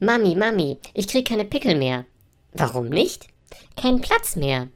Mami, Mami, ich krieg keine Pickel mehr. Warum nicht? Kein Platz mehr.